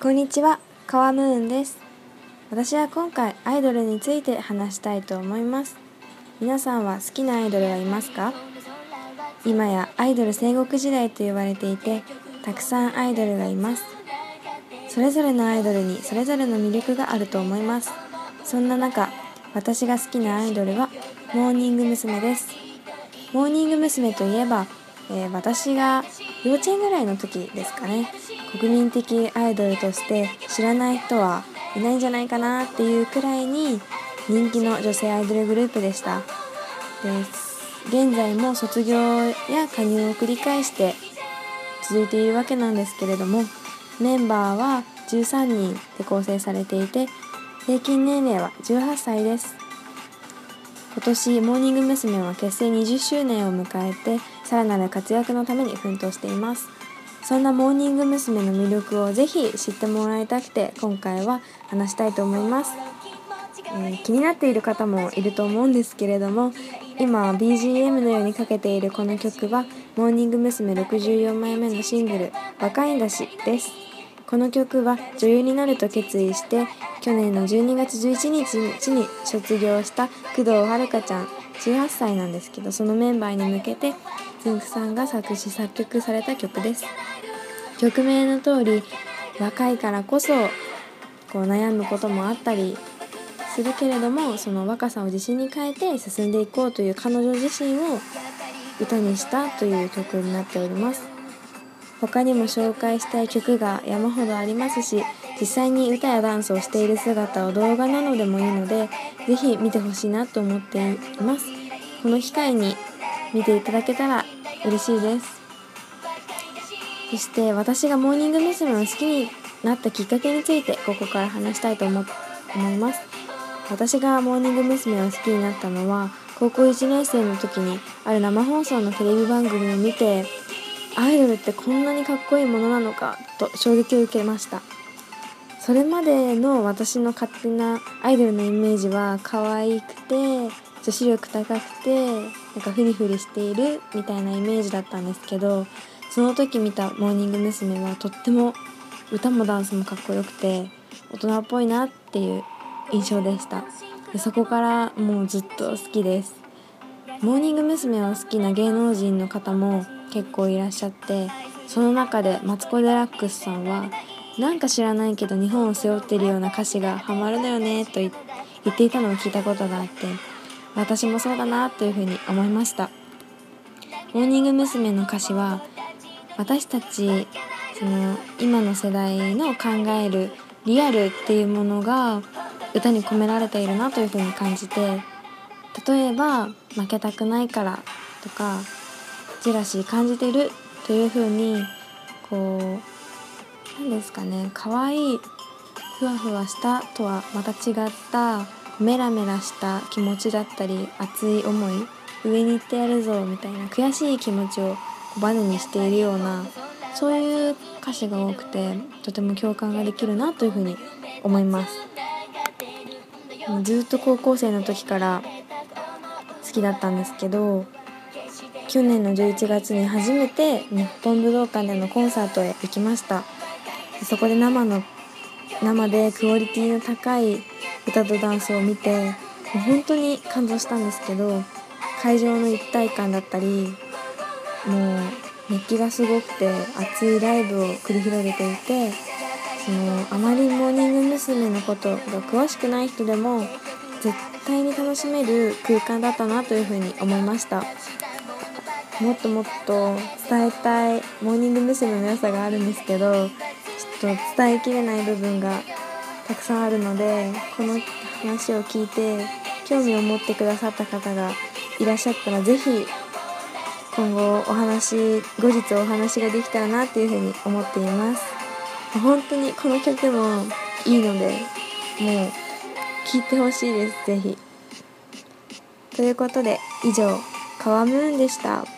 こんにちは、カワムーンです。私は今回アイドルについて話したいと思います。皆さんは好きなアイドルはいますか？今やアイドル戦国時代と言われていて、たくさんアイドルがいます。それぞれのアイドルにそれぞれの魅力があると思います。そんな中、私が好きなアイドルはモーニング娘。です。モーニング娘。といえば、えー私が幼稚園ぐらいの時ですかね国民的アイドルとして知らない人はいないんじゃないかなっていうくらいに人気の女性アイドルグループでした。で現在も卒業や加入を繰り返して続いているわけなんですけれどもメンバーは13人で構成されていて平均年齢は18歳です。今年モーニング娘。は結成20周年を迎えてさらなる活躍のために奮闘しています。そんなモーニング娘。の魅力をぜひ知ってもらいたくて今回は話したいと思います、えー気になっている方もいると思うんですけれども今 BGM のようにかけているこの曲はモーニング娘。64枚目のシングル「若いんだし」ですこの曲は女優になると決意して去年の12月11日に卒業した工藤遥ちゃん18歳なんですけどそのメンバーに向けてつんくさんが作詞作曲された曲です曲名の通り若いからこそこう悩むこともあったりするけれどもその若さを自信に変えて進んでいこうという彼女自身を歌にしたという曲になっております。他にも紹介したい曲が山ほどありますし実際に歌やダンスをしている姿を動画などでもいいのでぜひ見てほしいなと思っています。この機会に見ていただけたら嬉しいです。そして私がモーニング娘。を好きになったきっかけについてここから話したいと思思います私がモーニング娘。を好きになったのは高校1年生の時にある生放送のテレビ番組を見てアイドルってこんなにかっこいいものなのかと衝撃を受けましたそれまでの私の勝手なアイドルのイメージは可愛くて女子力高くてなんかフリフリしているみたいなイメージだったんですけどその時見たモーニング娘。はとっても歌もダンスもかっこよくて大人っぽいなっていう印象でしたでそこからもうずっと好きですモーニング娘。を好きな芸能人の方も結構いらっしゃってその中でマツコ・デラックスさんはなんか知らないけど日本を背負ってるような歌詞がハマるのよねと言っていたのを聞いたことがあって私もそうだなというふうに思いましたモーニング娘。の歌詞は私たちその今の世代の考えるリアルっていうものが歌に込められているなというふうに感じて例えば「負けたくないから」とか「ジェラシー感じてる」というふうにこう何ですかね可愛いいふわふわしたとはまた違ったメラメラした気持ちだったり熱い思い上に行ってやるぞみたいな悔しい気持ちをバネにしているようなそういう歌詞が多くてとても共感ができるなというふうに思います。ずっと高校生の時から好きだったんですけど去年の11月に初めて日本武道館でのコンサートへ行きました。そこで生の生でクオリティの高い歌とダンスを見てもう本当に感動したんですけど会場の一体感だったりもう熱気がすごくて熱いライブを繰り広げていてそのあまりモーニング娘。のことが詳しくない人でも絶対に楽しめる空間だったなというふうに思いましたもっともっと伝えたいモーニング娘。の良さがあるんですけどちょっと伝えきれない部分がたくさんあるのでこの話を聞いて興味を持ってくださった方がいらっしゃったら是非今後お話後日お話ができたらなっていうふうに思っています。本当にこの曲もいいのでもう聴いてほしいです是非ということで以上カワムーンでした。